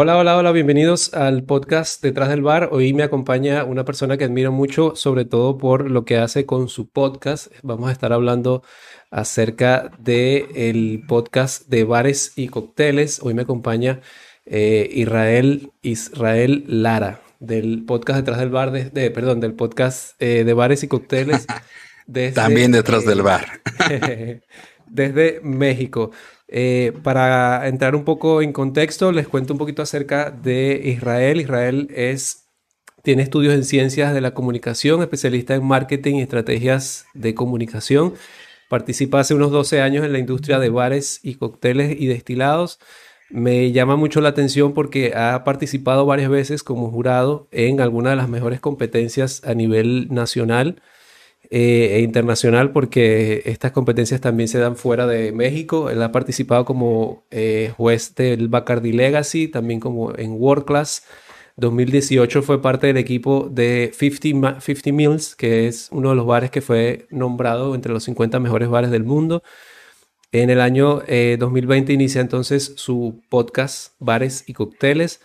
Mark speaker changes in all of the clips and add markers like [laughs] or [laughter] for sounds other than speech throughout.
Speaker 1: Hola, hola, hola, bienvenidos al podcast Detrás del Bar. Hoy me acompaña una persona que admiro mucho, sobre todo por lo que hace con su podcast. Vamos a estar hablando acerca del el podcast de bares y cócteles. Hoy me acompaña eh, Israel, Israel Lara, del podcast Detrás del Bar, de, perdón, del podcast eh, de bares y cócteles. [laughs]
Speaker 2: También detrás del bar. [laughs]
Speaker 1: desde México. Eh, para entrar un poco en contexto, les cuento un poquito acerca de Israel. Israel es, tiene estudios en ciencias de la comunicación, especialista en marketing y estrategias de comunicación. Participa hace unos 12 años en la industria de bares y cócteles y destilados. Me llama mucho la atención porque ha participado varias veces como jurado en algunas de las mejores competencias a nivel nacional eh, e internacional porque estas competencias también se dan fuera de México. Él ha participado como eh, juez del Bacardi Legacy, también como en World Class. 2018 fue parte del equipo de 50, 50 Mills, que es uno de los bares que fue nombrado entre los 50 mejores bares del mundo. En el año 2020 eh, inicia entonces su podcast Bares y Cócteles,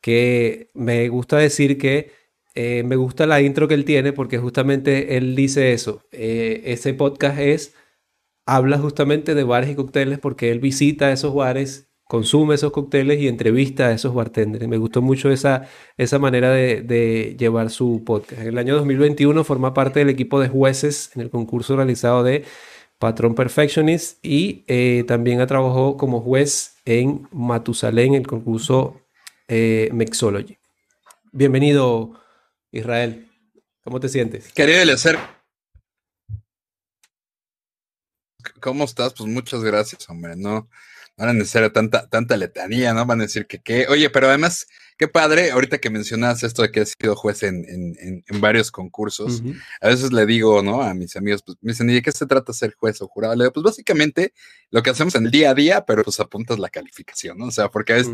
Speaker 1: que me gusta decir que eh, me gusta la intro que él tiene porque justamente él dice eso. Eh, ese podcast es, habla justamente de bares y cócteles porque él visita esos bares, consume esos cócteles y entrevista a esos bartenders. Me gustó mucho esa, esa manera de, llevar su podcast. En el año 2021 forma parte del equipo de jueces en el concurso realizado de Patrón Perfectionist y eh, también ha trabajado como juez en Matusalén, el concurso Mixology. Bienvenido, Israel, ¿cómo te sientes?
Speaker 2: Querido Eliezer, ¿cómo estás? Pues muchas gracias, hombre. No, van a necesitar tanta, tanta letanía, ¿no? Van a decir que qué. Oye, pero además, qué padre, ahorita que mencionas esto de que has sido juez en, en, varios concursos, a veces le digo, ¿no? A mis amigos, pues me dicen, ¿y de qué se trata ser juez o jurado? Le digo, pues básicamente lo que hacemos en el día a día, pero pues apuntas la calificación, ¿no? O sea, porque a veces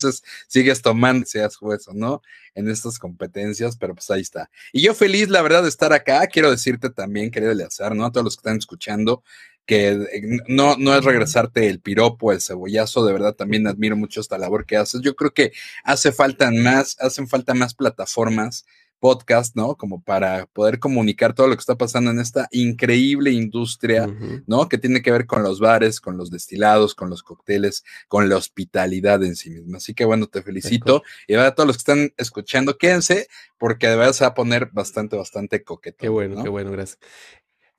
Speaker 2: entonces sigues tomando, seas juez o no, en estas competencias, pero pues ahí está. Y yo feliz, la verdad, de estar acá. Quiero decirte también, querido Eleazar, ¿no? A todos los que están escuchando, que eh, no, no es regresarte el piropo, el cebollazo, de verdad también admiro mucho esta labor que haces. Yo creo que hace falta más, hacen falta más plataformas podcast, ¿no? Como para poder comunicar todo lo que está pasando en esta increíble industria, ¿no? Que tiene que ver con los bares, con los destilados, con los cócteles, con la hospitalidad en sí misma. Así que bueno, te felicito. Y a todos los que están escuchando, quédense, porque de verdad se va a poner bastante, bastante coqueto.
Speaker 1: Qué bueno, qué bueno, gracias.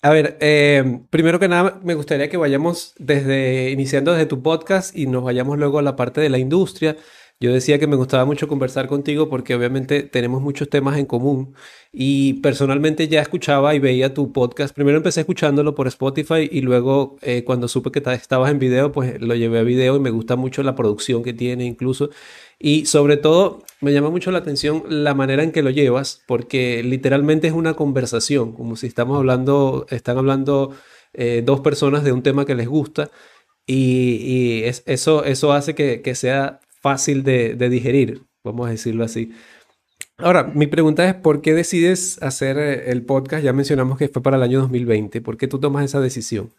Speaker 1: A ver, eh, primero que nada, me gustaría que vayamos desde, iniciando desde tu podcast y nos vayamos luego a la parte de la industria. Yo decía que me gustaba mucho conversar contigo porque obviamente tenemos muchos temas en común y personalmente ya escuchaba y veía tu podcast. Primero empecé escuchándolo por Spotify y luego eh, cuando supe que estabas en video, pues lo llevé a video y me gusta mucho la producción que tiene incluso. Y sobre todo me llama mucho la atención la manera en que lo llevas porque literalmente es una conversación, como si estamos hablando, están hablando eh, dos personas de un tema que les gusta. Y, eso, eso hace que, que sea fácil de, digerir, vamos a decirlo así. Ahora, mi pregunta es, ¿por qué decides hacer eh, el podcast? Ya mencionamos que fue para el año 2020. ¿Por qué tú tomas esa decisión?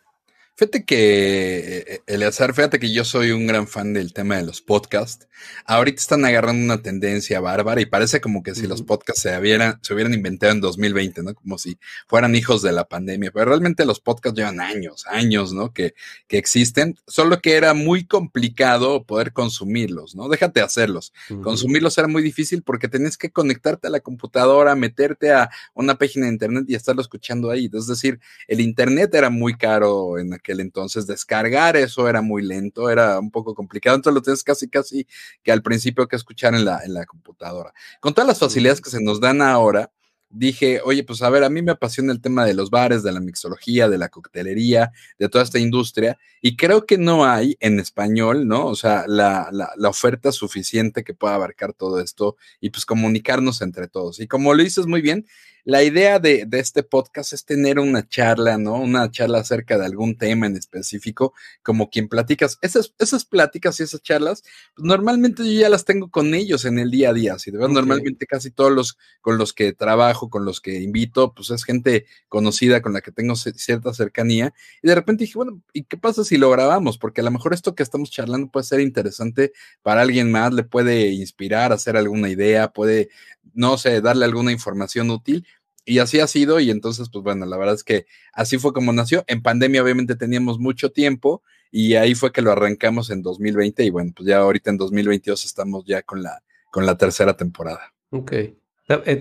Speaker 2: Fíjate que, eh, Eleazar, fíjate que yo soy un gran fan del tema de los podcasts. Ahorita están agarrando una tendencia bárbara y parece como que si los podcasts se, se hubieran inventado en 2020, ¿no? Como si fueran hijos de la pandemia. Pero realmente los podcasts llevan años, años, ¿no? Que, que existen. Solo que era muy complicado poder consumirlos, ¿no? Déjate hacerlos. Consumirlos era muy difícil porque tenías que conectarte a la computadora, meterte a una página de internet y estarlo escuchando ahí. Es decir, el internet era muy caro en aquel entonces descargar eso era muy lento, era un poco complicado, entonces lo tienes casi, casi que al principio que escuchar en la, en la computadora. Con todas las facilidades que se nos dan ahora, dije, oye, pues a ver, a mí me apasiona el tema de los bares, de la mixología, de la coctelería, de toda esta industria, y creo que no hay en español, ¿no? O sea, la, la, la, oferta suficiente que pueda abarcar todo esto y pues comunicarnos entre todos. Y como lo dices muy bien, la idea de, de, este podcast es tener una charla, ¿no? Una charla acerca de algún tema en específico, como quien platicas. Esas, esas pláticas y esas charlas, pues normalmente yo ya las tengo con ellos en el día a día. Si de verdad, okay. normalmente casi todos los con los que trabajo, con los que invito, pues es gente conocida con la que tengo cierta cercanía. Y de repente dije, bueno, ¿y qué pasa si lo grabamos? Porque a lo mejor esto que estamos charlando puede ser interesante para alguien más, le puede inspirar, hacer alguna idea, puede, no sé, darle alguna información útil. Y así ha sido, y entonces, pues bueno, la verdad es que así fue como nació. En pandemia, obviamente, teníamos mucho tiempo, y ahí fue que lo arrancamos en 2020, y bueno, pues ya ahorita en 2022 estamos ya con la, con la tercera temporada.
Speaker 1: Ok.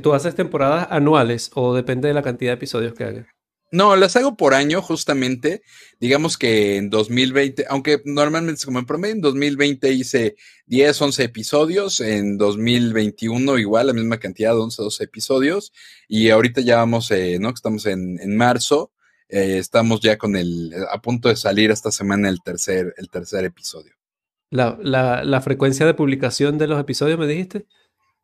Speaker 1: ¿Tú haces temporadas anuales o depende de la cantidad de episodios que hagas?
Speaker 2: No, las hago por año, justamente. Digamos que en 2020, aunque normalmente como en promedio, en 2020 hice 10, 11 episodios, en 2021 igual, la misma cantidad, 11, 12 episodios, y ahorita ya vamos, eh, ¿no? Estamos en, en marzo, eh, estamos ya con el, a punto de salir esta semana el tercer, el tercer episodio.
Speaker 1: La, la, la frecuencia de publicación de los episodios, me dijiste?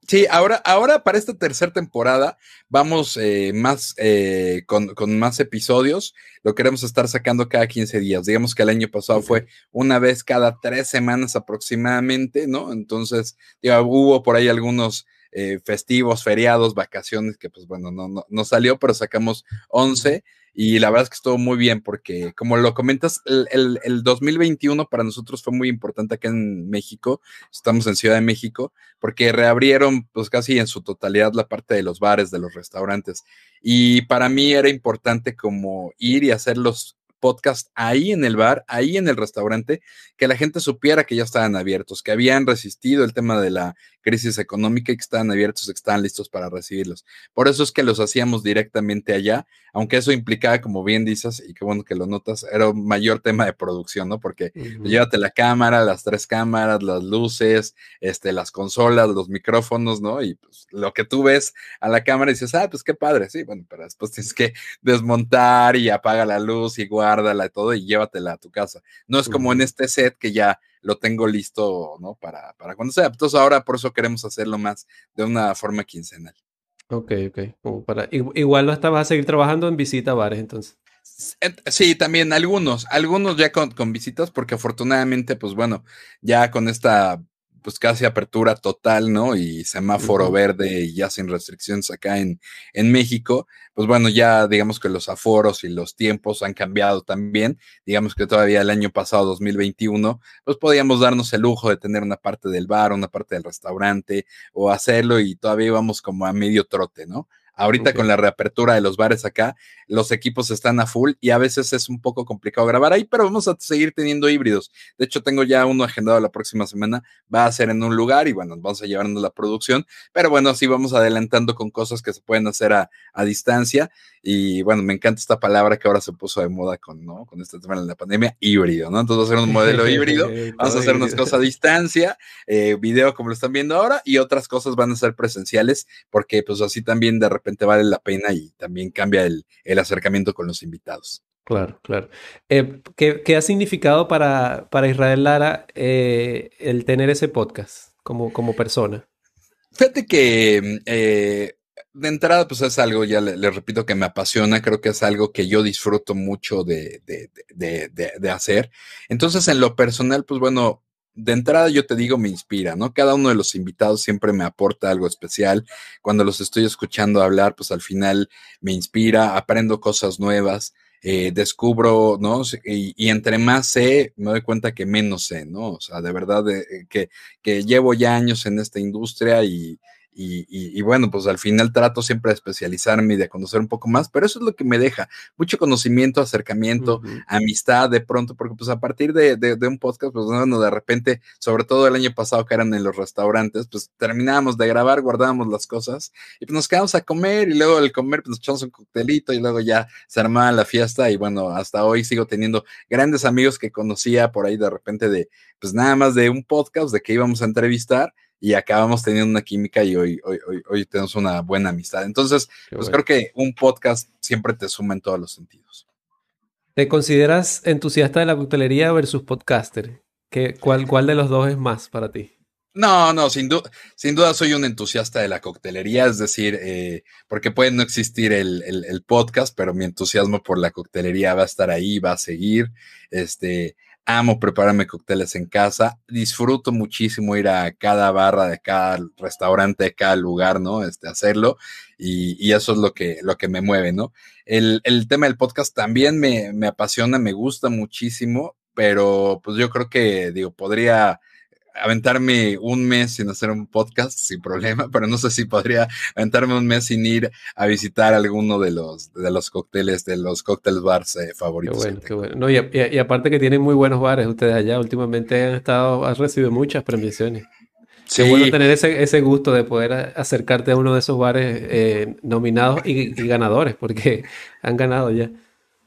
Speaker 2: Sí, ahora, ahora para esta tercera temporada vamos eh, más eh, con, con, más episodios. Lo queremos estar sacando cada 15 días. Digamos que el año pasado fue una vez cada tres semanas aproximadamente, ¿no? Entonces, hubo por ahí algunos eh, festivos, feriados, vacaciones que pues bueno, no, no, no salió, pero sacamos 11 y la verdad es que estuvo muy bien porque, como lo comentas, el, el, el, 2021 para nosotros fue muy importante acá en México. Estamos en Ciudad de México porque reabrieron pues casi en su totalidad la parte de los bares, de los restaurantes. Y para mí era importante como ir y hacer los podcast ahí en el bar, ahí en el restaurante, que la gente supiera que ya estaban abiertos, que habían resistido el tema de la crisis económica y que estaban abiertos, que estaban listos para recibirlos. Por eso es que los hacíamos directamente allá, aunque eso implicaba, como bien dices, y qué bueno que lo notas, era un mayor tema de producción, ¿no? Porque uh -huh. llévate la cámara, las tres cámaras, las luces, este, las consolas, los micrófonos, ¿no? Y pues lo que tú ves a la cámara y dices, ah, pues qué padre, sí, bueno, pero después tienes que desmontar y apaga la luz y guárdala y todo y llévatela a tu casa. No es como en este set que ya lo tengo listo, ¿no? Para, para cuando sea. Entonces ahora por eso queremos hacerlo más de una forma quincenal.
Speaker 1: Ok, ok. Como para, igual lo vas a seguir trabajando en visita a bares entonces.
Speaker 2: Sí, también algunos, algunos ya con, con visitas, porque afortunadamente, pues bueno, ya con esta pues casi apertura total, ¿no? Y semáforo uh -huh. verde y ya sin restricciones acá en, en México, pues bueno, ya digamos que los aforos y los tiempos han cambiado también. Digamos que todavía el año pasado, 2021, pues podíamos darnos el lujo de tener una parte del bar, una parte del restaurante o hacerlo y todavía íbamos como a medio trote, ¿no? Ahorita okay. con la reapertura de los bares acá, los equipos están a full y a veces es un poco complicado grabar ahí, pero vamos a seguir teniendo híbridos. De hecho, tengo ya uno agendado la próxima semana, va a ser en un lugar y bueno, vamos a llevarnos la producción, pero bueno, así vamos adelantando con cosas que se pueden hacer a, a distancia y bueno, me encanta esta palabra que ahora se puso de moda con, ¿no? con este tema de la pandemia, híbrido, ¿no? Entonces va a ser un modelo [laughs] híbrido, vamos a hacer unas cosas a distancia, eh, video como lo están viendo ahora y otras cosas van a ser presenciales porque pues así también de repente vale la pena y también cambia el, el acercamiento con los invitados.
Speaker 1: Claro, claro. Eh, ¿qué, ¿qué, ha significado para, para Israel Lara eh, el tener ese podcast como, como persona?
Speaker 2: Fíjate que eh, de entrada, pues es algo, ya le, le, repito, que me apasiona, creo que es algo que yo disfruto mucho de, de, de, de, hacer. Entonces, en lo personal, pues bueno, de entrada yo te digo, me inspira, ¿no? Cada uno de los invitados siempre me aporta algo especial. Cuando los estoy escuchando hablar, pues al final me inspira, aprendo cosas nuevas. Eh, descubro, ¿no? Y, entre más sé, me doy cuenta que menos sé, ¿no? O sea, de verdad eh, que, que llevo ya años en esta industria y, y, y, y, bueno, pues al final trato siempre de especializarme y de conocer un poco más, pero eso es lo que me deja, mucho conocimiento, acercamiento, uh -huh. amistad de pronto, porque pues a partir de, de, de, un podcast, pues bueno, de repente, sobre todo el año pasado que eran en los restaurantes, pues terminábamos de grabar, guardábamos las cosas y pues nos quedamos a comer y luego al comer pues nos echamos un coctelito y luego ya se armaba la fiesta y bueno, hasta hoy sigo teniendo grandes amigos que conocía por ahí de repente de, pues nada más de un podcast de que íbamos a entrevistar y acabamos teniendo una química y hoy, hoy, hoy, hoy tenemos una buena amistad. Entonces, Qué pues bueno. creo que un podcast siempre te suma en todos los sentidos.
Speaker 1: ¿Te consideras entusiasta de la coctelería versus podcaster? ¿Qué, cuál, ¿Cuál de los dos es más para ti?
Speaker 2: No, no, sin, sin duda soy un entusiasta de la coctelería, es decir, eh, porque puede no existir el, el, podcast, pero mi entusiasmo por la coctelería va a estar ahí, va a seguir. Este, amo prepararme cócteles en casa, disfruto muchísimo ir a cada barra de cada restaurante, de cada lugar, ¿no? Este, hacerlo, y, y eso es lo que, lo que me mueve, ¿no? El, el tema del podcast también me, me apasiona, me gusta muchísimo, pero pues yo creo que, digo, podría aventarme un mes sin hacer un podcast sin problema, [laughs] pero no sé si podría aventarme un mes sin ir a visitar alguno de los, de los cócteles, de los cócteles bars eh, favoritos.
Speaker 1: Qué bueno, qué bueno. No, y, y, aparte que tienen muy buenos bares ustedes allá, últimamente han estado, han recibido muchas premiaciones. Sí. Qué bueno tener ese, ese, gusto de poder acercarte a uno de esos bares eh, nominados y, y ganadores, porque [laughs] han ganado ya.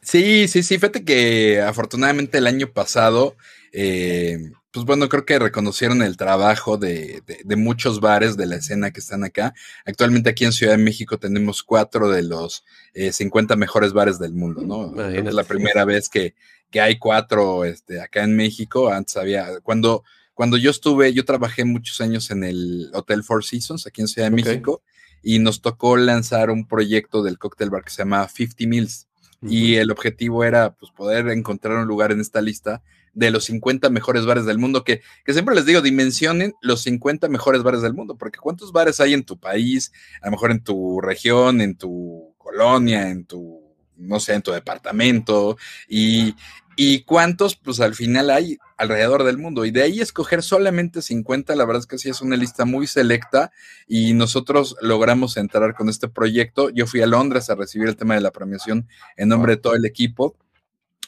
Speaker 2: Sí, sí, sí. Fíjate que afortunadamente el año pasado eh, pues bueno, creo que reconocieron el trabajo de, de, muchos bares de la escena que están acá. Actualmente aquí en Ciudad de México tenemos cuatro de los eh, 50 mejores bares del mundo, ¿no? Es la primera vez que, que hay cuatro este, acá en México. Antes había, cuando, cuando yo estuve, yo trabajé muchos años en el Hotel Four Seasons aquí en Ciudad de okay. México y nos tocó lanzar un proyecto del cóctel bar que se llama 50 Mills. Uh -huh. Y el objetivo era pues, poder encontrar un lugar en esta lista de los 50 mejores bares del mundo, que, que, siempre les digo, dimensionen los 50 mejores bares del mundo, porque ¿cuántos bares hay en tu país? A lo mejor en tu región, en tu colonia, en tu, no sé, en tu departamento, y, y cuántos, pues al final hay alrededor del mundo. Y de ahí escoger solamente 50, la verdad es que sí es una lista muy selecta y nosotros logramos entrar con este proyecto. Yo fui a Londres a recibir el tema de la premiación en nombre de todo el equipo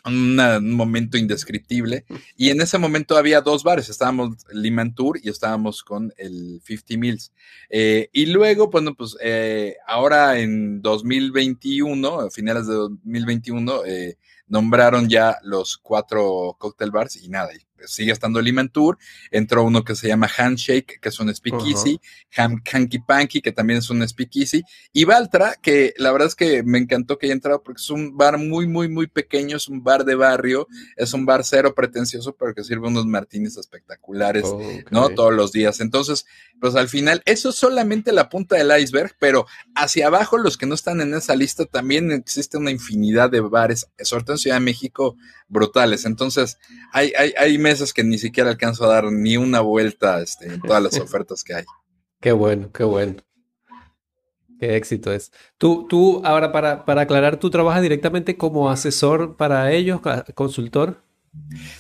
Speaker 2: una, un momento indescriptible. Y en ese momento había dos bares, estábamos Liman Tour y estábamos con el 50 Mills. Eh, y luego, bueno, pues eh, ahora en 2021, a finales de 2021, eh, nombraron ya los cuatro cocktail bars y nada, sigue estando Liman Tour, entró uno que se llama Handshake, que es un speakeasy, uh -huh. Hanky Panky, que también es un speakeasy, y Valtra, que la verdad es que me encantó que haya entrado porque es un bar muy, muy, muy pequeño, es un bar de barrio, es un bar cero pretencioso, pero que sirve unos martinis espectaculares, oh, okay. ¿no? Todos los días. Entonces, pues al final, eso es solamente la punta del iceberg, pero hacia abajo, los que no están en esa lista, también existe una infinidad de bares, sobre todo en Ciudad de México, brutales. Entonces, hay, hay, hay meses que ni siquiera alcanzo a dar ni una vuelta este, en todas las [laughs] ofertas que hay.
Speaker 1: Qué bueno, qué bueno. Qué éxito es. Tú, tú ahora para, para aclarar, ¿tú trabajas directamente como asesor para ellos, consultor?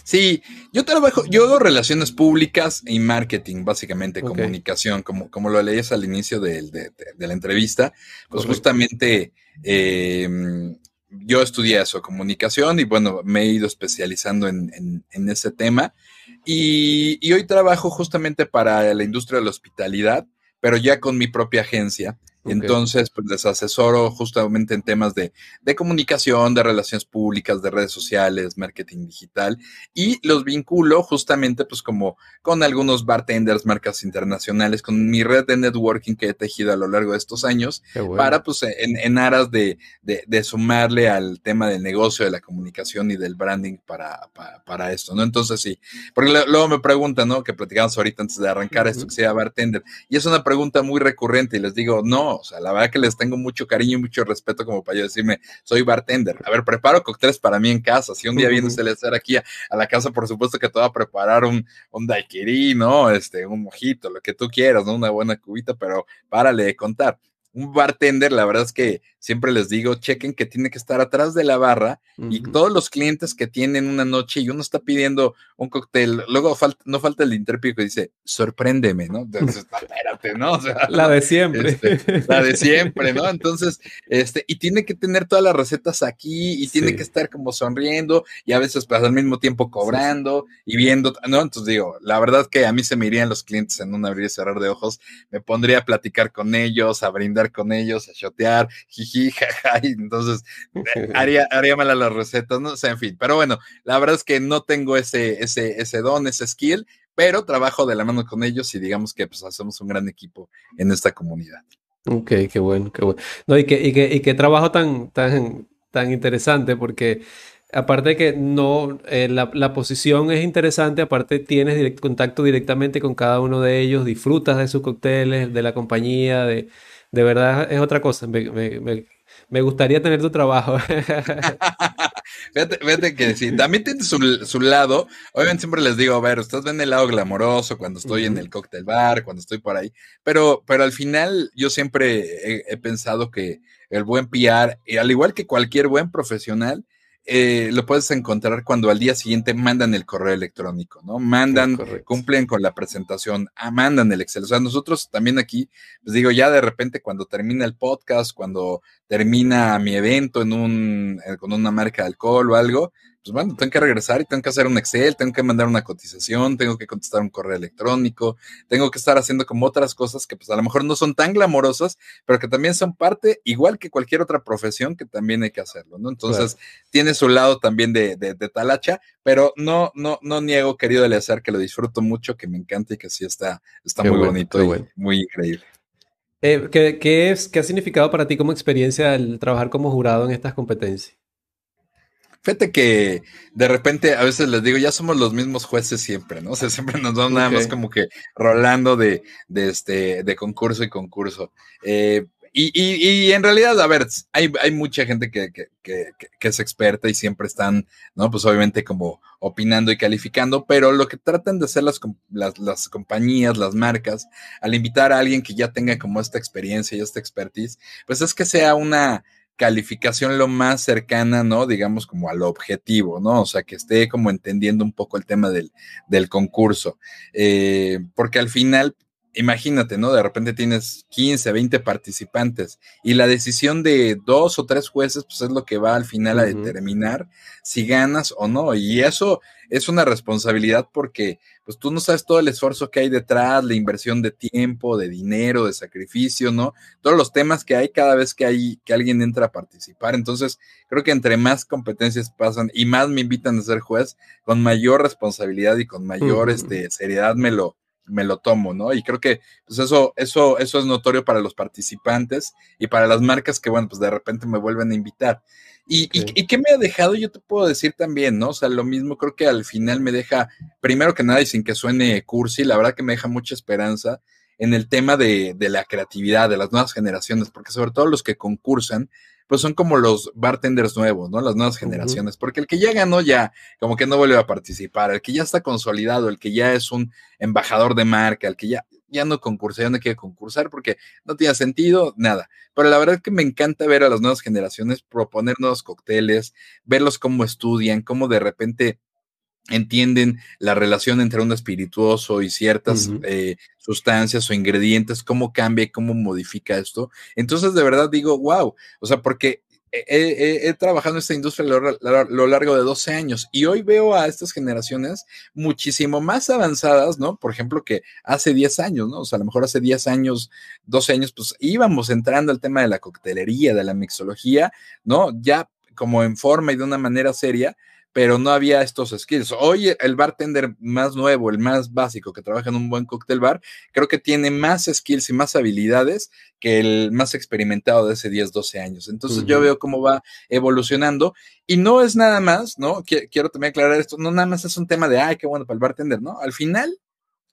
Speaker 2: Sí, yo trabajo, yo hago relaciones públicas y marketing, básicamente, okay. comunicación, como, como lo leías al inicio de, de, de, de la entrevista, pues Correcto. justamente eh, yo estudié eso, comunicación, y bueno, me he ido especializando en, en, en ese tema. Y, y, hoy trabajo justamente para la industria de la hospitalidad, pero ya con mi propia agencia. Okay. Entonces, pues les asesoro justamente en temas de, de, comunicación, de relaciones públicas, de redes sociales, marketing digital, y los vinculo justamente pues como con algunos bartenders, marcas internacionales, con mi red de networking que he tejido a lo largo de estos años, bueno. para pues en, en aras de, de, de, sumarle al tema del negocio, de la comunicación y del branding para, para, para esto, ¿no? Entonces sí, porque luego me preguntan, ¿no? Que platicamos ahorita antes de arrancar uh -huh. esto que sea bartender, y es una pregunta muy recurrente y les digo, no, o sea, la verdad que les tengo mucho cariño y mucho respeto como para yo decirme, soy bartender. A ver, preparo cócteles para mí en casa. Si un día viene usted a hacer aquí a, a, la casa, por supuesto que te va a preparar un, un daiquiri, ¿no? Este, un mojito, lo que tú quieras, ¿no? Una buena cubita, pero párale de contar un bartender, la verdad es que siempre les digo, chequen que tiene que estar atrás de la barra uh -huh. y todos los clientes que tienen una noche y uno está pidiendo un cóctel, luego falta, no falta el intérprete que dice, sorpréndeme, ¿no? Entonces, no, espérate, ¿no? O
Speaker 1: sea, [laughs] la de siempre.
Speaker 2: Este, la de siempre, ¿no? [laughs] Entonces, este, y tiene que tener todas las recetas aquí y sí. tiene que estar como sonriendo y a veces pues, al mismo tiempo cobrando sí. y viendo, ¿no? Entonces digo, la verdad que a mí se me irían los clientes en un abrir y cerrar de ojos, me pondría a platicar con ellos, a brindar con ellos, a shotear, jiji, [laughs] jaja, y entonces haría, haría mal a las recetas, no o sé, sea, en fin, pero bueno, la verdad es que no tengo ese, ese, ese don, ese skill, pero trabajo de la mano con ellos y digamos que pues hacemos un gran equipo en esta comunidad.
Speaker 1: Ok, qué bueno, qué bueno. No, y qué, y qué, y qué trabajo tan, tan, tan interesante porque aparte de que no, eh, la, posición es interesante, aparte tienes contacto directamente con cada uno de ellos, disfrutas de sus cócteles, de la compañía, de, de verdad es otra cosa. Me, gustaría tener tu trabajo. [laughs]
Speaker 2: fíjate, que sí, también tiene su, lado. Obviamente siempre les digo, a ver, ustedes ven el lado glamoroso cuando estoy en el cóctel bar, cuando estoy por ahí, pero, pero al final yo siempre he, pensado que el buen PR, al igual que cualquier buen profesional, eh, lo puedes encontrar cuando al día siguiente mandan el correo electrónico, ¿no? Mandan, cumplen con la presentación, ah, mandan el Excel. O sea, nosotros también aquí, les digo, ya de repente cuando termina el podcast, cuando termina mi evento en un, eh, con una marca de alcohol o algo, pues bueno, tengo que regresar y tengo que hacer un Excel, tengo que mandar una cotización, tengo que contestar un correo electrónico, tengo que estar haciendo como otras cosas que pues a lo mejor no son tan glamorosas, pero que también son parte, igual que cualquier otra profesión, que también hay que hacerlo, ¿no? Entonces, tiene su lado también de, de, talacha, pero no, no, no niego, querido Eleazar, que lo disfruto mucho, que me encanta y que sí está, está muy bonito y muy increíble.
Speaker 1: Eh, ¿qué, qué, es, ¿Qué ha significado para ti como experiencia el trabajar como jurado en estas competencias?
Speaker 2: Fíjate que de repente a veces les digo, ya somos los mismos jueces siempre, ¿no? O sea, [laughs] siempre nos vamos nada más como que rolando de, de, este, de concurso y concurso. Eh, y, y, y, en realidad, a ver, hay, hay mucha gente que, que, que, es experta y siempre están, ¿no? Pues obviamente como opinando y calificando, pero lo que tratan de hacer las, las, las, compañías, las marcas, al invitar a alguien que ya tenga como esta experiencia y esta expertise, pues es que sea una calificación lo más cercana, ¿no? Digamos como al objetivo, ¿no? O sea, que esté como entendiendo un poco el tema del, del concurso. Eh, porque al final, imagínate, ¿no? De repente tienes 15, 20 participantes y la decisión de dos o tres jueces, pues es lo que va al final a determinar si ganas o no. Y eso es una responsabilidad porque pues tú no sabes todo el esfuerzo que hay detrás, la inversión de tiempo, de dinero, de sacrificio, ¿no? Todos los temas que hay cada vez que hay que alguien entra a participar. Entonces, creo que entre más competencias pasan y más me invitan a ser juez, con mayor responsabilidad y con mayor este, seriedad me lo, me lo tomo, ¿no? Y creo que pues eso, eso, eso es notorio para los participantes y para las marcas que, bueno, pues de repente me vuelven a invitar. Y, y, qué me ha dejado, yo te puedo decir también, ¿no? O sea, lo mismo creo que al final me deja, primero que nada, y sin que suene cursi, la verdad que me deja mucha esperanza en el tema de, de la creatividad de las nuevas generaciones, porque sobre todo los que concursan, pues son como los bartenders nuevos, ¿no? Las nuevas generaciones, porque el que ya ganó ya, como que no vuelve a participar, el que ya está consolidado, el que ya es un embajador de marca, el que ya, ya no concursa, ya no quiere concursar porque no tiene sentido, nada. Pero la verdad es que me encanta ver a las nuevas generaciones proponer nuevos cócteles, verlos cómo estudian, cómo de repente entienden la relación entre un espirituoso y ciertas eh, sustancias o ingredientes, cómo cambia y cómo modifica esto. Entonces, de verdad digo, wow, o sea, porque he, trabajado en esta industria a lo, largo de 12 años y hoy veo a estas generaciones muchísimo más avanzadas, ¿no? Por ejemplo, que hace 10 años, ¿no? O sea, a lo mejor hace 10 años, 12 años, pues íbamos entrando al tema de la coctelería, de la mixología, ¿no? Ya como en forma y de una manera seria, pero no había estos skills. Hoy el bartender más nuevo, el más básico que trabaja en un buen cóctel bar, creo que tiene más skills y más habilidades que el más experimentado de hace 10, 12 años. Entonces yo veo cómo va evolucionando y no es nada más, ¿no? Quiero también aclarar esto, no nada más es un tema de, ay, qué bueno para el bartender, ¿no? Al final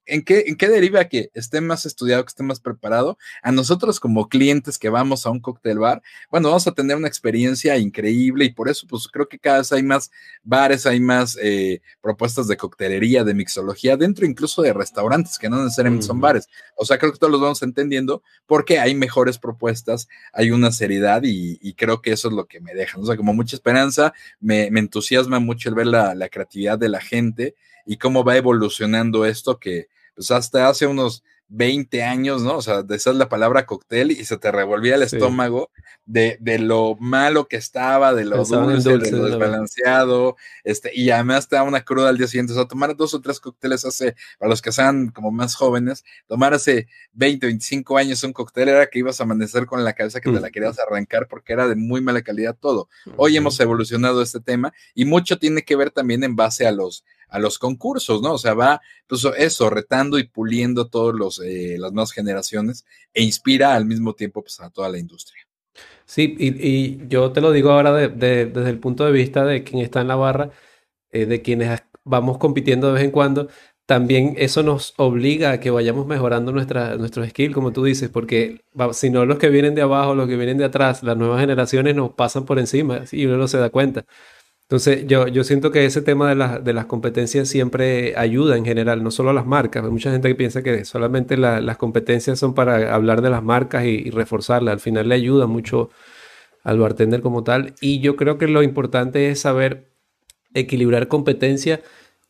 Speaker 2: ¿en qué, ¿en qué deriva que esté más estudiado, que esté más preparado? A nosotros como clientes que vamos a un cóctel bar, bueno, vamos a tener una experiencia increíble y por eso pues creo que cada vez hay más bares, hay más eh, propuestas de coctelería, de mixología, dentro incluso de restaurantes que no necesariamente son bares. O sea, creo que todos los vamos entendiendo porque hay mejores propuestas, hay una seriedad y, creo que eso es lo que me deja. O sea, como mucha esperanza, me, entusiasma mucho el ver la, la creatividad de la gente y cómo va evolucionando esto que pues hasta hace unos 20 años, ¿no? O sea, decías la palabra cóctel y se te revolvía el estómago de, de, lo malo que estaba, de lo dulce, de lo desbalanceado, este, y además te da una cruda al día siguiente. O sea, tomar dos o tres cócteles hace, para los que sean como más jóvenes, tomar hace 20, 25 años un cóctel era que ibas a amanecer con la cabeza que te la querías arrancar porque era de muy mala calidad todo. Hoy hemos evolucionado este tema y mucho tiene que ver también en base a los a los concursos, ¿no? O sea, va, eso, retando y puliendo todos los, eh, las nuevas generaciones e inspira al mismo tiempo, pues, a toda la industria.
Speaker 1: Sí, y, yo te lo digo ahora desde el punto de vista de quien está en la barra, eh, de quienes vamos compitiendo de vez en cuando, también eso nos obliga a que vayamos mejorando nuestra, nuestro skill, como tú dices, porque si no los que vienen de abajo, los que vienen de atrás, las nuevas generaciones nos pasan por encima y uno no se da cuenta. Entonces, yo, yo siento que ese tema de, de las competencias siempre ayuda en general, no solo a las marcas. Hay mucha gente que piensa que solamente las competencias son para hablar de las marcas y, y, reforzarlas. Al final le ayuda mucho al bartender como tal. Y yo creo que lo importante es saber equilibrar competencia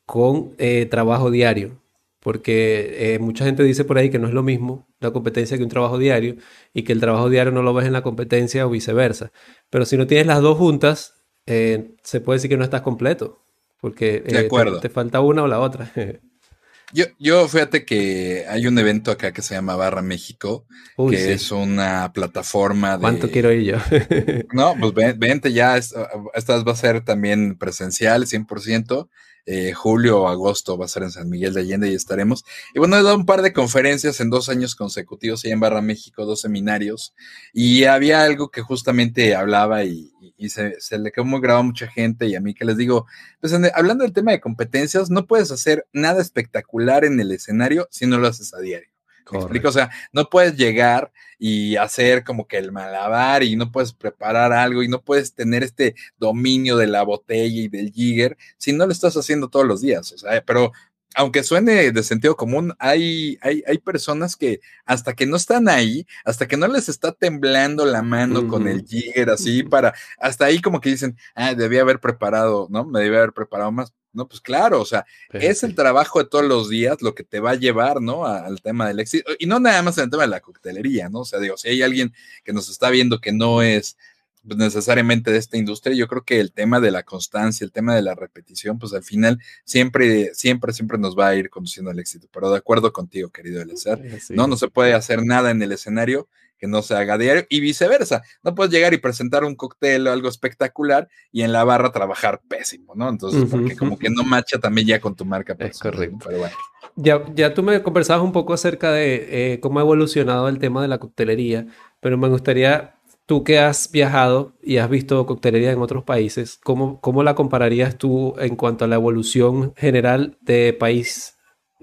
Speaker 1: con eh, trabajo diario. Porque eh, mucha gente dice por ahí que no es lo mismo la competencia que un trabajo diario y que el trabajo diario no lo ves en la competencia o viceversa. Pero si no tienes las dos juntas, eh, se puede decir que no estás completo, porque eh, te, falta una o la otra. [laughs]
Speaker 2: yo, yo, fíjate que hay un evento acá que se llama Barra México, que es una plataforma de...
Speaker 1: ¿Cuánto quiero ir yo? [laughs]
Speaker 2: no, pues vente ya, esta va a ser también presencial, 100%. Eh, julio o agosto va a ser en San Miguel de Allende y estaremos. Y bueno, he dado un par de conferencias en dos años consecutivos ahí en Barra México, dos seminarios, y había algo que justamente hablaba y, se, le quedó grabado a mucha gente y a mí que les digo, pues hablando del tema de competencias, no puedes hacer nada espectacular en el escenario si no lo haces a diario. ¿Me explico? O sea, no puedes llegar y hacer como que el malabar y no puedes preparar algo y no puedes tener este dominio de la botella y del jigger si no lo estás haciendo todos los días. O sea, pero aunque suene de sentido común, hay, hay, hay, personas que hasta que no están ahí, hasta que no les está temblando la mano con el jigger así [laughs] para, hasta ahí como que dicen, ah, debía haber preparado, ¿no? Me debía haber preparado más. No, pues claro, o sea, es el trabajo de todos los días lo que te va a llevar, ¿no? Al tema del éxito. Y no nada más en el tema de la coctelería, ¿no? O sea, digo, si hay alguien que nos está viendo que no es pues, necesariamente de esta industria, yo creo que el tema de la constancia, el tema de la repetición, pues al final siempre, siempre, siempre nos va a ir conduciendo al éxito. Pero de acuerdo contigo, querido Eliezer, no, no se puede hacer nada en el escenario que no se haga diario y viceversa. No puedes llegar y presentar un cóctel o algo espectacular y en la barra trabajar pésimo, ¿no? Entonces, porque como que no macha también ya con tu marca.
Speaker 1: Es correcto. Pero bueno. Ya, ya tú me conversabas un poco acerca de eh, cómo ha evolucionado el tema de la coctelería, pero me gustaría, tú que has viajado y has visto coctelería en otros países, ¿cómo, cómo la compararías tú en cuanto a la evolución general de país,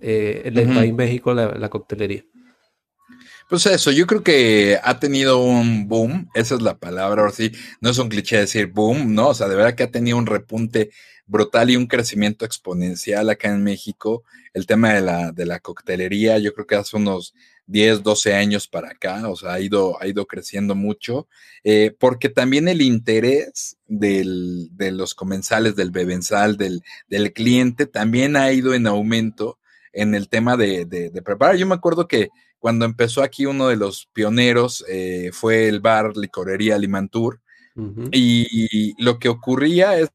Speaker 1: eh, del país México, la, la coctelería?
Speaker 2: Pues eso, yo creo que ha tenido un boom, esa es la palabra, ahora sí, no es un cliché decir boom, ¿no? O sea, de verdad que ha tenido un repunte brutal y un crecimiento exponencial acá en México. El tema de la, de la coctelería, yo creo que hace unos 10, 12 años para acá, o sea, ha ido, ha ido creciendo mucho, eh, porque también el interés del, de los comensales, del bebensal, del, del cliente, también ha ido en aumento en el tema de, de, de preparar. Yo me acuerdo que cuando empezó aquí uno de los pioneros eh, fue el bar Licorería Limantur. y, lo que ocurría es...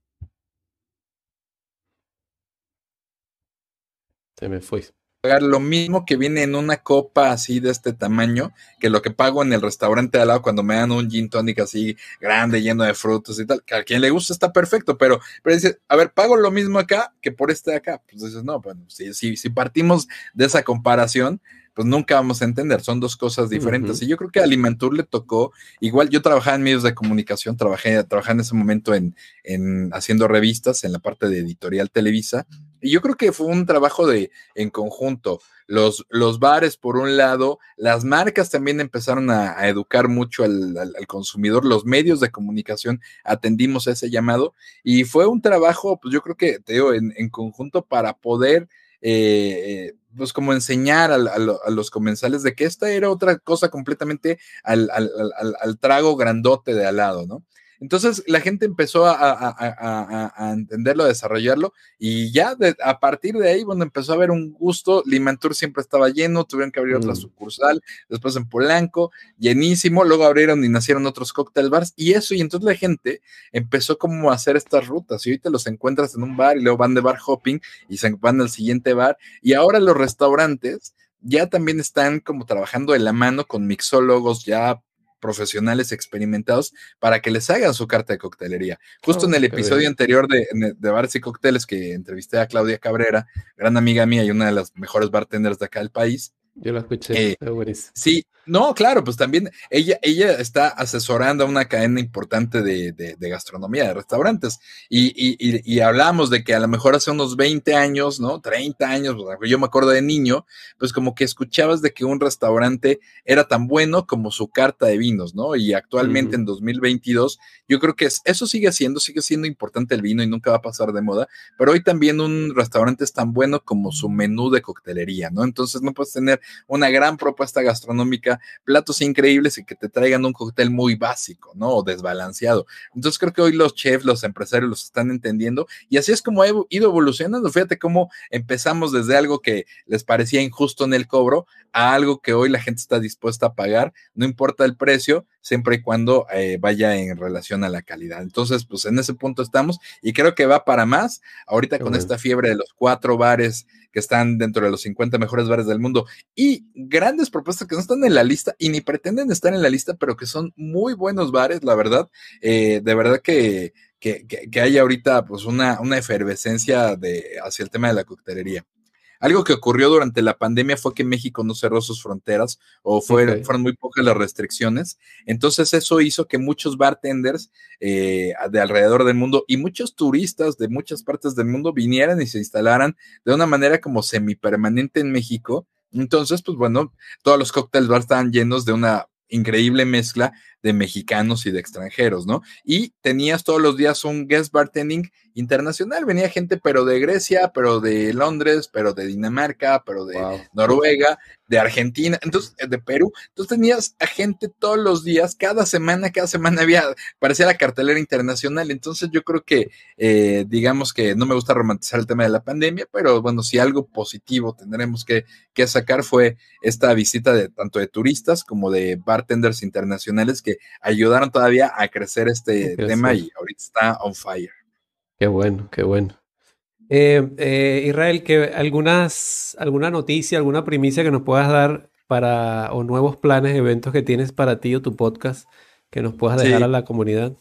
Speaker 1: Se me fue.
Speaker 2: Pagar lo mismo que viene en una copa así de este tamaño que lo que pago en el restaurante de al lado cuando me dan un gin tonic así grande, lleno de frutos y tal. Que a quien le gusta está perfecto, pero, pero dice, a ver, pago lo mismo acá que por este de acá. Pues dices, no, bueno, si, si, si partimos de esa comparación, pues nunca vamos a entender, son dos cosas diferentes. Y yo creo que a Alimentur le tocó, igual yo trabajaba en medios de comunicación, trabajé, trabajé en ese momento en, en haciendo revistas en la parte de editorial Televisa, y yo creo que fue un trabajo de en conjunto. Los, los bares, por un lado, las marcas también empezaron a, educar mucho al, consumidor, los medios de comunicación atendimos ese llamado y fue un trabajo, pues yo creo que, te digo, en, en conjunto para poder eh, pues como enseñar a, los comensales de que esta era otra cosa completamente al, al, trago grandote de al lado, ¿no? Entonces la gente empezó a, entenderlo, a desarrollarlo y ya a partir de ahí, bueno, empezó a haber un gusto. Limantur siempre estaba lleno, tuvieron que abrir otra mm. sucursal, después en Polanco, llenísimo, luego abrieron y nacieron otros cocktail bars y eso, y entonces la gente empezó como a hacer estas rutas y ahorita los encuentras en un bar y luego van de bar hopping y se van al siguiente bar y ahora los restaurantes ya también están como trabajando de la mano con mixólogos ya profesionales experimentados para que les hagan su carta de coctelería. Justo en oh, el episodio anterior de, de Bares y Cócteles que entrevisté a Claudia Cabrera, gran amiga mía y una de las mejores bartenders de acá del país,
Speaker 1: Yo lo escuché, eh,
Speaker 2: Sí, no, claro, pues también ella, ella está asesorando a una cadena importante de, de, gastronomía, de restaurantes, y, y, y, hablamos de que a lo mejor hace unos 20 años, ¿no? 30 años, yo me acuerdo de niño, pues como que escuchabas de que un restaurante era tan bueno como su carta de vinos, ¿no? Y actualmente en 2022, yo creo que eso sigue siendo, sigue siendo importante el vino y nunca va a pasar de moda, pero hoy también un restaurante es tan bueno como su menú de coctelería, ¿no? Entonces no puedes tener una gran propuesta gastronómica, platos increíbles y que te traigan un cóctel muy básico, ¿no? O desbalanceado. Entonces creo que hoy los chefs, los empresarios los están entendiendo y así es como ha ido evolucionando. Fíjate cómo empezamos desde algo que les parecía injusto en el cobro a algo que hoy la gente está dispuesta a pagar, no importa el precio, siempre y cuando eh, vaya en relación a la calidad. Entonces, pues en ese punto estamos y creo que va para más. Ahorita con esta fiebre de los cuatro bares que están dentro de los 50 mejores bares del mundo y grandes propuestas que no están en la lista y ni pretenden estar en la lista, pero que son muy buenos bares, la verdad. Eh, de verdad que, que, que, hay ahorita pues una, una efervescencia de, hacia el tema de la coctelería. Algo que ocurrió durante la pandemia fue que México no cerró sus fronteras o fueron muy pocas las restricciones. Entonces eso hizo que muchos bartenders eh, de alrededor del mundo y muchos turistas de muchas partes del mundo vinieran y se instalaran de una manera como semipermanente en México. Entonces, pues bueno, todos los cócteles bar estaban llenos de una increíble mezcla de mexicanos y de extranjeros, ¿no? Y tenías todos los días un guest bartending internacional, venía gente pero de Grecia, pero de Londres, pero de Dinamarca, pero de Noruega, de Argentina, entonces de Perú, entonces tenías a gente todos los días, cada semana, cada semana había, parecía la cartelera internacional, entonces yo creo que, eh, digamos que no me gusta romantizar el tema de la pandemia, pero bueno, si algo positivo tendremos que, que sacar fue esta visita de tanto de turistas como de bartenders internacionales que ayudaron todavía a crecer este [laughs] tema y ahorita está on fire.
Speaker 1: Qué bueno, qué bueno. Eh, eh, Israel, que algunas, alguna noticia, alguna primicia que nos puedas dar para, o nuevos planes, eventos que tienes para ti o tu podcast que nos puedas dejar a la comunidad.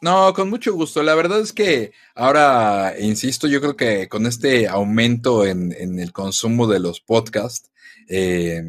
Speaker 2: No, con mucho gusto. La verdad es que ahora, insisto, yo creo que con este aumento en, en el consumo de los podcasts, eh,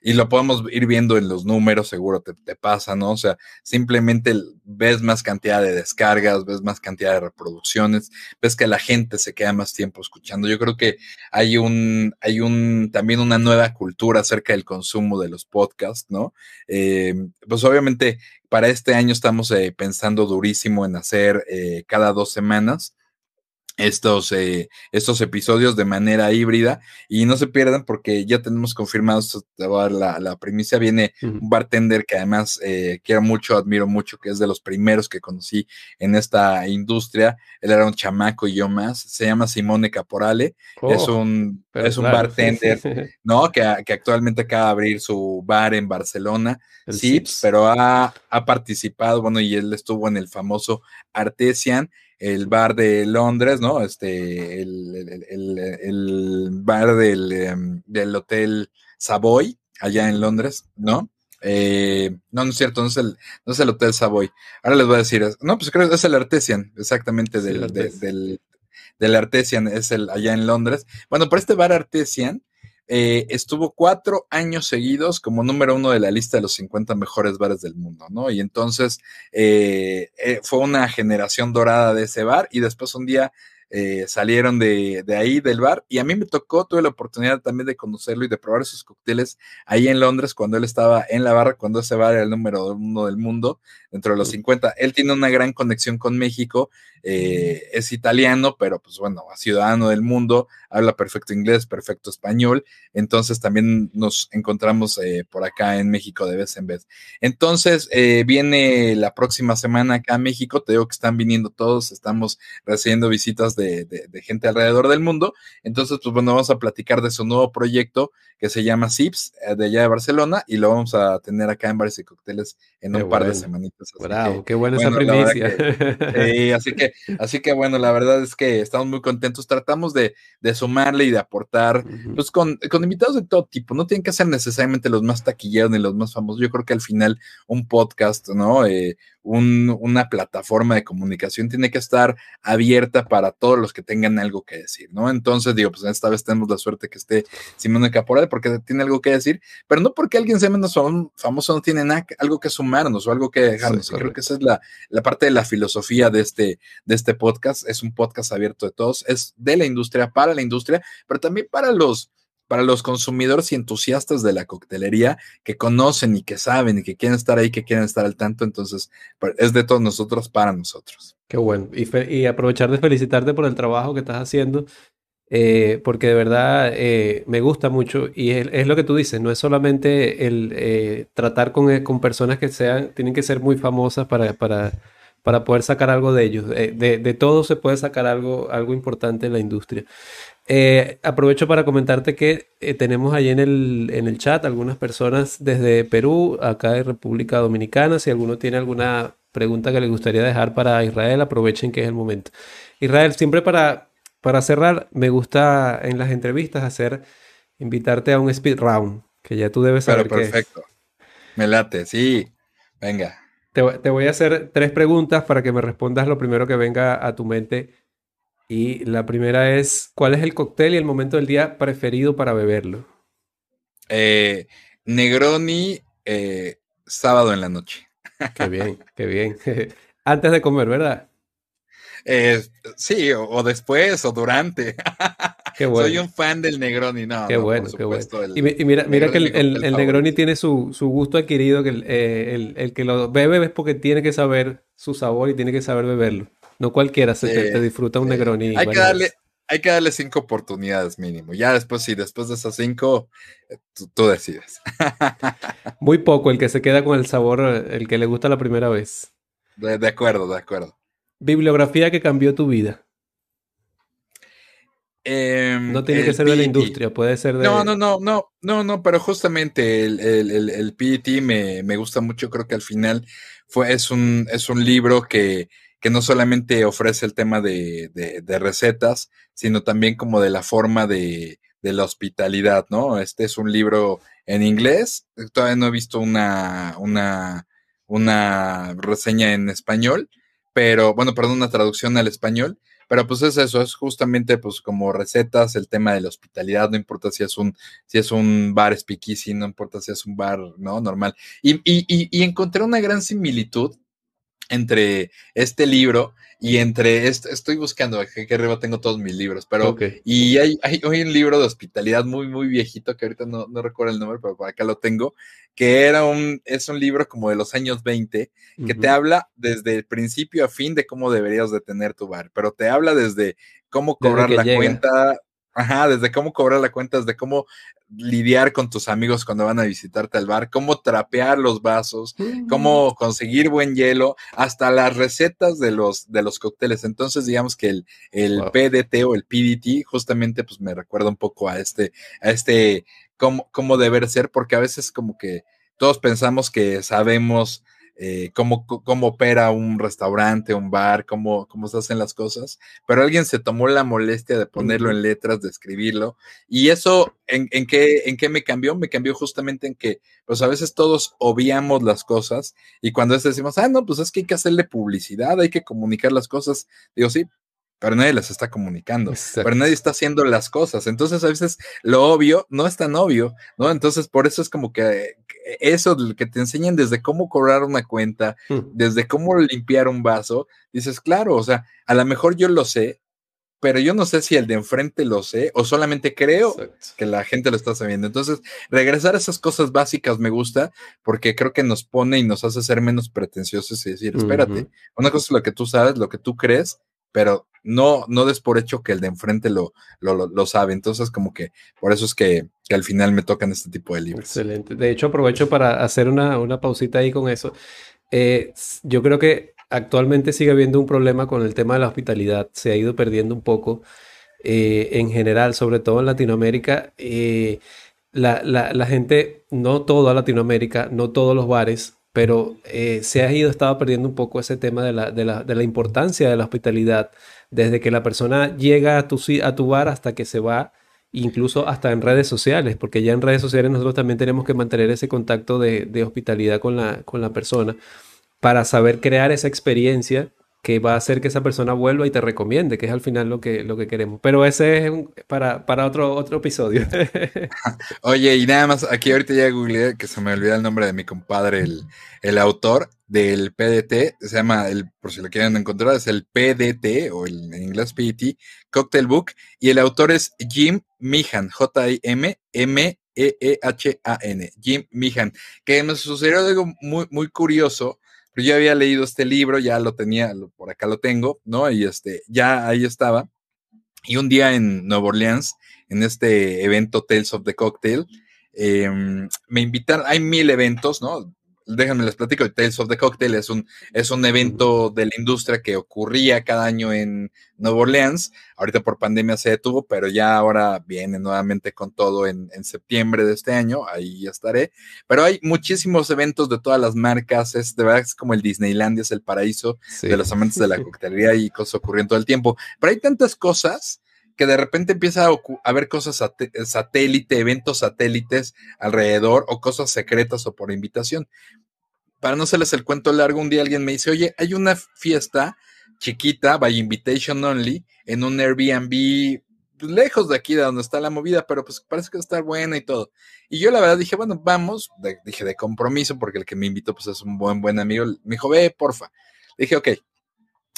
Speaker 2: y lo podemos ir viendo en los números, seguro te, te, pasa, ¿no? O sea, simplemente ves más cantidad de descargas, ves más cantidad de reproducciones, ves que la gente se queda más tiempo escuchando. Yo creo que hay un, hay un, también una nueva cultura acerca del consumo de los podcasts, ¿no? Eh, pues obviamente para este año estamos eh, pensando durísimo en hacer eh, cada dos semanas estos, eh, estos episodios de manera híbrida y no se pierdan porque ya tenemos confirmados, la, la primicia viene un bartender que además eh, quiero mucho, admiro mucho, que es de los primeros que conocí en esta industria, él era un chamaco y yo más, se llama Simone Caporale, es oh, un, es un bartender, [laughs] ¿no? Que, que, actualmente acaba de abrir su bar en Barcelona, sí, pero ha, ha participado, bueno, y él estuvo en el famoso Artesian, el bar de Londres, ¿no? Este, el, bar em, del, Hotel Savoy, allá en Londres, ¿no? Eh, no, no es cierto, no es, el, no es el Hotel Savoy. Ahora les voy a decir, no, pues creo que es el Artesian, exactamente, del, del, del, Artesian, es el allá en Londres. Bueno, por este bar Artesian, eh, estuvo cuatro años seguidos como número uno de la lista de los 50 mejores bares del mundo, ¿no? Y entonces eh, eh, fue una generación dorada de ese bar y después un día eh, salieron de, de, ahí, del bar, y a mí me tocó, tuve la oportunidad también de conocerlo y de probar sus cócteles ahí en Londres cuando él estaba en la barra, cuando ese bar era el número uno del mundo, dentro de los 50. Él tiene una gran conexión con México, eh, es italiano, pero pues bueno, ciudadano del mundo, habla perfecto inglés, perfecto español, entonces también nos encontramos eh, por acá en México de vez en vez. Entonces, viene la próxima semana acá a México, te digo que están viniendo todos, estamos recibiendo visitas de, gente alrededor del mundo. Entonces, pues bueno, vamos a platicar de su nuevo proyecto que se llama SIPS, eh, de allá de Barcelona, y lo vamos a tener acá en Bares y Cócteles en un par de semanitas.
Speaker 1: Bravo, qué buena esa primicia.
Speaker 2: sí, así que, así que bueno, la verdad es que estamos muy contentos. Tratamos de, sumarle y de aportar, pues con, invitados de todo tipo. No tienen que ser necesariamente los más taquilleros ni los más famosos. Yo creo que al final un podcast, ¿no? Eh, una plataforma de comunicación tiene que estar abierta para todos los que tengan algo que decir, ¿no? Entonces, digo, pues esta vez tenemos la suerte que esté Simone Caporal porque tiene algo que decir, pero no porque alguien sea menos famoso, no tiene nada, algo que sumarnos o algo que dejarnos. creo que esa es la, la, parte de la filosofía de este, de este podcast. Es un podcast abierto de todos, es de la industria, para la industria, pero también para los para los consumidores y entusiastas de la coctelería que conocen y que saben y que quieren estar ahí, que quieren estar al tanto. Entonces, pues, es de todos nosotros para nosotros.
Speaker 1: Qué bueno. Y, aprovechar de felicitarte por el trabajo que estás haciendo, eh, porque de verdad eh, me gusta mucho y es, lo que tú dices, no es solamente el eh, tratar con, con, personas que sean, tienen que ser muy famosas para, para, para poder sacar algo de ellos. de, de todo se puede sacar algo, algo importante en la industria. Eh, aprovecho para comentarte que eh, tenemos ahí en el, en el chat algunas personas desde Perú, acá de República Dominicana. Si alguno tiene alguna pregunta que le gustaría dejar para Israel, aprovechen que es el momento. Israel, siempre para, para cerrar, me gusta en las entrevistas hacer, invitarte a un speed round, que ya tú debes saber.
Speaker 2: Pero perfecto. Me late, sí. Venga.
Speaker 1: Te, te voy a hacer tres preguntas para que me respondas lo primero que venga a tu mente y la primera es, ¿cuál es el cóctel y el momento del día preferido para beberlo?
Speaker 2: Eh, Negroni, eh, sábado en la noche.
Speaker 1: Qué bien, qué bien. [laughs] Antes de comer, ¿verdad?
Speaker 2: Eh, sí, o, después, o durante. [laughs] Qué bueno. Soy un fan del Negroni, no.
Speaker 1: Qué bueno, qué bueno. y, mira, mira que el, Negroni tiene su, gusto adquirido, que el, el, que lo bebe es porque tiene que saber su sabor y tiene que saber beberlo. No cualquiera se te, disfruta un Negroni.
Speaker 2: Hay, que darle, hay que darle cinco oportunidades mínimo. Ya después, sí, después de esas cinco, eh, tú, decides. [laughs]
Speaker 1: Muy poco el que se queda con el sabor, el que le gusta la primera vez.
Speaker 2: De, acuerdo, de acuerdo.
Speaker 1: Bibliografía que cambió tu vida.
Speaker 2: Em,
Speaker 1: no tiene que ser de la industria, puede ser de.
Speaker 2: No, no, no, no, no, no, pero justamente el, el, el, PET me, me, gusta mucho. Creo que al final fue, es, un, es un libro que, que no solamente ofrece el tema de, de, recetas, sino también como de la forma de, de, la hospitalidad, ¿no? Este es un libro en inglés, todavía no he visto una, una, una reseña en español, pero, bueno, perdón, una traducción al español, pero pues es eso, es justamente pues como recetas, el tema de la hospitalidad, no importa si es un, si es un bar speakeasy, no importa si es un bar, ¿no? Normal. Y, y, y encontré una gran similitud entre este libro y entre estoy buscando aquí arriba tengo todos mis libros, pero y hay, hay, un libro de hospitalidad muy muy viejito que ahorita no, no, recuerdo el nombre, pero por acá lo tengo, que era un es un libro como de los años 20 que te habla desde el principio a fin de cómo deberías de tener tu bar, pero te habla desde cómo cobrar la cuenta, Ajá, desde cómo cobrar la cuenta, desde cómo lidiar con tus amigos cuando van a visitarte al bar, cómo trapear los vasos, cómo conseguir buen hielo, hasta las recetas de los, de los cócteles. Entonces, digamos que el, el PDT o el PDT justamente pues me recuerda un poco a este, a este, cómo, cómo deber ser, porque a veces como que todos pensamos que sabemos eh, cómo, cómo, opera un restaurante, un bar, cómo, cómo se hacen las cosas, pero alguien se tomó la molestia de ponerlo en letras, de escribirlo, y eso, ¿en, en, qué, ¿en qué me cambió? Me cambió justamente en que, pues a veces todos obviamos las cosas, y cuando decimos, ah, no, pues es que hay que hacerle publicidad, hay que comunicar las cosas, digo, sí, pero nadie las está comunicando, pero nadie está haciendo las cosas. Entonces, a veces lo obvio no es tan obvio, ¿no? Entonces, por eso es como que eso que te enseñan desde cómo cobrar una cuenta, hmm. desde cómo limpiar un vaso, dices, claro, o sea, a lo mejor yo lo sé, pero yo no sé si el de enfrente lo sé o solamente creo que la gente lo está sabiendo. Entonces, regresar a esas cosas básicas me gusta porque creo que nos pone y nos hace ser menos pretenciosos y decir, espérate, una cosa es lo que tú sabes, lo que tú crees, pero no, no des por hecho que el de enfrente lo, lo, sabe. Entonces, como que por eso es que, al final me tocan este tipo de libros.
Speaker 1: Excelente. De hecho, aprovecho para hacer una, una pausita ahí con eso. Eh, yo creo que actualmente sigue habiendo un problema con el tema de la hospitalidad. Se ha ido perdiendo un poco eh, en general, sobre todo en Latinoamérica. Eh, la, la, la, gente, no toda Latinoamérica, no todos los bares pero eh, se ha ido, estado perdiendo un poco ese tema de la, de, la, de la, importancia de la hospitalidad, desde que la persona llega a tu, a tu bar hasta que se va, incluso hasta en redes sociales, porque ya en redes sociales nosotros también tenemos que mantener ese contacto de, de hospitalidad con la, con la persona. para saber crear esa experiencia que va a hacer que esa persona vuelva y te recomiende, que es al final lo que, lo que queremos. Pero ese es para, para otro, otro episodio. [laughs]
Speaker 2: Oye, y nada más, aquí ahorita ya googleé que se me olvida el nombre de mi compadre, el, el autor del PDT, se llama, el, por si lo quieren encontrar, es el PDT o el, en inglés PDT, Cocktail Book, y el autor es Jim Mihan, J-I-M-M-E-E-H-A-N, Jim Mihan, que me sucedió algo muy, muy curioso pero yo había leído este libro, ya lo tenía, por acá lo tengo, ¿no? Y este, ya ahí estaba. Y un día en Nueva Orleans, en este evento Tales of the Cocktail, em, me invitaron, hay mil eventos, ¿no? Déjenme les platico, Tales of the Cocktail es un, es un evento de la industria que ocurría cada año en Nueva Orleans. Ahorita por pandemia se detuvo, pero ya ahora viene nuevamente con todo en, septiembre de este año, ahí estaré. Pero hay muchísimos eventos de todas las marcas, es de verdad es como el Disneylandia, es el paraíso de los amantes de la [laughs] coctelería y cosas ocurriendo todo el tiempo. Pero hay tantas cosas que de repente empieza a haber cosas satélite, eventos satélites alrededor o cosas secretas o por invitación para no hacerles el cuento largo, un día alguien me dice, oye, hay una fiesta chiquita, by invitation only, en un Airbnb pues, lejos de aquí, de donde está la movida, pero pues parece que va a estar buena y todo. Y yo la verdad dije, bueno, vamos, dije de compromiso, porque el que me invitó pues es un buen, buen amigo. Me dijo, ve, porfa. dije, ok.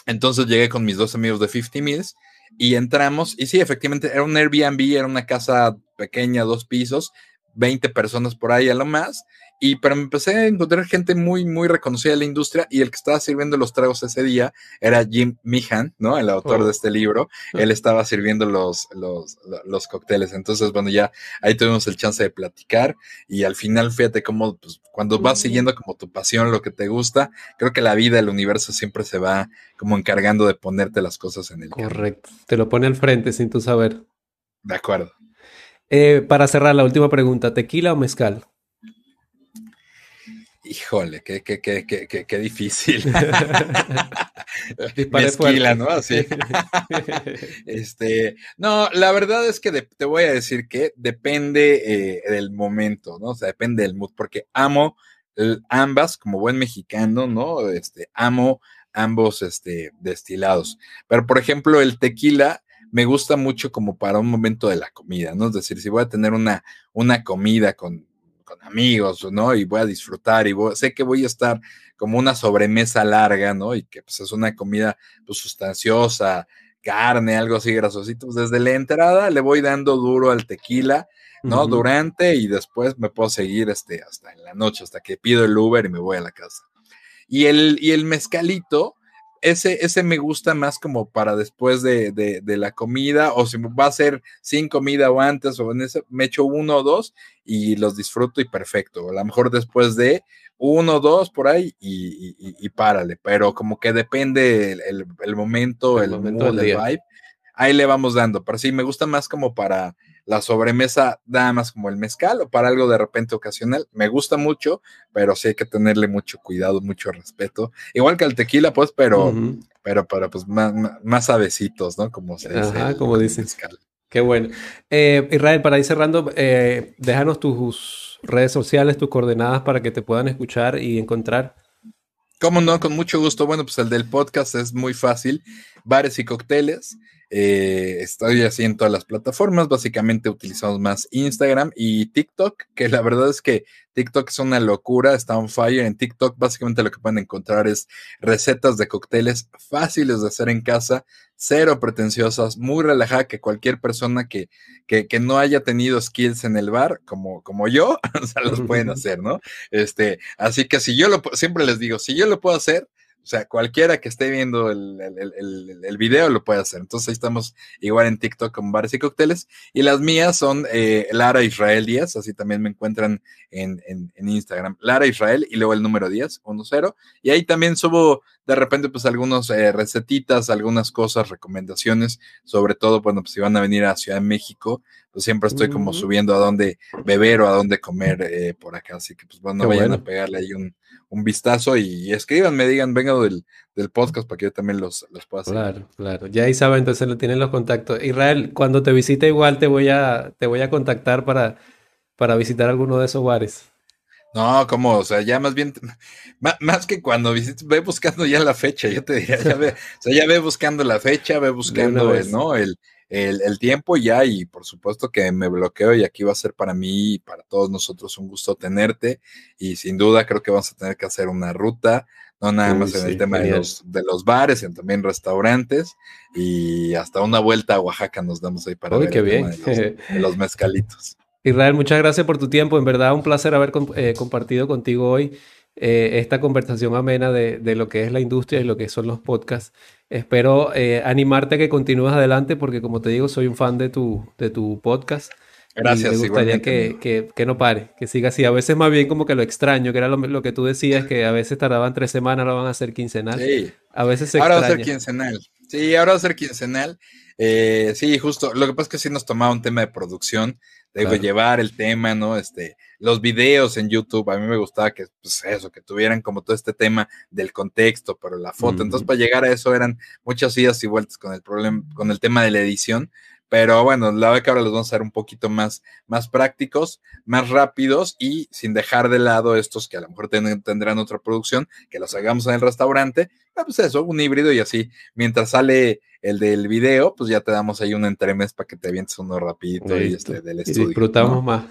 Speaker 2: Entonces llegué con mis dos amigos de 50 Mills y entramos. Y sí, efectivamente, era un Airbnb, era una casa pequeña, dos pisos, 20 personas por ahí a lo más. Y pero me empecé a encontrar gente muy, muy reconocida en la industria y el que estaba sirviendo los tragos ese día era Jim Meehan, ¿no? El autor de oh. este libro. Él estaba sirviendo los, los, los, cócteles. Entonces, bueno, ya ahí tuvimos el chance de platicar y al final, fíjate cómo, pues, cuando vas siguiendo como tu pasión, lo que te gusta, creo que la vida, el universo siempre se va como encargando de ponerte las cosas en el
Speaker 1: Correcto. Te lo pone al frente sin tu saber.
Speaker 2: De acuerdo.
Speaker 1: Eh, para cerrar, la última pregunta, ¿tequila o mezcal?
Speaker 2: Híjole, qué, qué, qué, qué, qué difícil. [laughs] Mezquila, ¿no? Así. [laughs] este, no, la verdad es que te voy a decir que depende eh, del momento, ¿no? O sea, depende del mood, porque amo ambas, como buen mexicano, ¿no? Este, amo ambos este, destilados. Pero, por ejemplo, el tequila me gusta mucho como para un momento de la comida, ¿no? Es decir, si voy a tener una, una comida con amigos, ¿no? Y voy a disfrutar y sé que voy a estar como una sobremesa larga, ¿no? Y que pues es una comida pues sustanciosa, carne, algo así grasosito. Pues desde la entrada le voy dando duro al tequila, ¿no? Durante y después me puedo seguir este, hasta en la noche, hasta que pido el Uber y me voy a la casa. Y el, y el mezcalito, ese, ese me gusta más como para después de, de, la comida, o si va a ser sin comida o antes, o en ese, me echo uno o dos y los disfruto y perfecto. A lo mejor después de uno o dos por ahí y, y, párale, pero como que depende el, el, momento, el, momento del vibe. Ahí le vamos dando, pero sí, me gusta más como para la sobremesa nada más como el mezcal o para algo de repente ocasional. Me gusta mucho, pero sí hay que tenerle mucho cuidado, mucho respeto. Igual que el tequila, pues, pero, pero para pues más, más ¿no? Como se dice.
Speaker 1: Ajá, como dicen. Qué bueno. Eh, Israel, para ir cerrando, eh, déjanos tus redes sociales, tus coordenadas para que te puedan escuchar y encontrar.
Speaker 2: Cómo no, con mucho gusto. Bueno, pues el del podcast es muy fácil. Bares y cócteles. Eh, estoy así en todas las plataformas, básicamente utilizamos más Instagram y TikTok, que la verdad es que TikTok es una locura, está on fire. En TikTok básicamente lo que pueden encontrar es recetas de cócteles fáciles de hacer en casa, cero pretenciosas, muy relajada, que cualquier persona que, que, que no haya tenido skills en el bar, como, como yo, [laughs] o sea, los pueden hacer, ¿no? Este, así que si yo lo, siempre les digo, si yo lo puedo hacer, o sea, cualquiera que esté viendo el, el, video lo puede hacer. Entonces ahí estamos igual en TikTok con bares y cócteles. Y las mías son eh, Lara Israel Díaz, así también me encuentran en, Instagram. Lara Israel y luego el número 10, 10. Y ahí también subo de repente pues algunas eh, recetitas, algunas cosas, recomendaciones, sobre todo, bueno, pues si van a venir a Ciudad de México, pues siempre estoy como subiendo a dónde beber o a dónde comer eh, por acá. Así que pues bueno, vayan a pegarle ahí un un vistazo y, escriban, me digan, venga del, del, podcast para que yo también los, los pueda
Speaker 1: hacer. Claro, claro. Ya ahí saben, entonces lo tienen los contactos. Israel, cuando te visite igual te voy a, te voy a contactar para, para visitar alguno de esos bares.
Speaker 2: No, como, o sea, ya más bien, [laughs] más, que cuando visites, ve buscando ya la fecha, yo te diría, ya ve, o sea, ya ve buscando la fecha, ve buscando, el, ¿no? El, el, el, tiempo ya y por supuesto que me bloqueo y aquí va a ser para mí y para todos nosotros un gusto tenerte y sin duda creo que vamos a tener que hacer una ruta, no nada más en el tema de los, de los, bares, sino también restaurantes y hasta una vuelta a Oaxaca nos damos ahí para
Speaker 1: ver qué bien.
Speaker 2: de los mezcalitos. [laughs]
Speaker 1: Israel, muchas gracias por tu tiempo. En verdad, un placer haber eh, compartido contigo hoy eh, esta conversación amena de, lo que es la industria y lo que son los podcasts. Espero eh, animarte a que continúes adelante porque, como te digo, soy un fan de tu, de tu podcast.
Speaker 2: Gracias.
Speaker 1: Y me gustaría que, que, no pare, que siga así. A veces más bien como que lo extraño, que era lo, que tú decías, que a veces tardaban tres semanas, ahora van a ser quincenal. Sí. A veces se
Speaker 2: Ahora va a ser quincenal. Sí, ahora va a ser quincenal. Sí, justo. Lo que pasa es que sí nos tomaba un tema de producción de llevar el tema, ¿no? Este, los videos en YouTube, a mí me gustaba que, pues eso, que tuvieran como todo este tema del contexto, pero la foto. Entonces, para llegar a eso eran muchas idas y vueltas con el problema, con el tema de la edición. Pero bueno, la verdad que ahora los vamos a hacer un poquito más, más prácticos, más rápidos y sin dejar de lado estos que a lo mejor tendrán otra producción, que los hagamos en el restaurante. Ah, pues eso, un híbrido y así, mientras sale el del video, pues ya te damos ahí un entremés para que te avientes uno rapidito y este del estudio.
Speaker 1: disfrutamos más.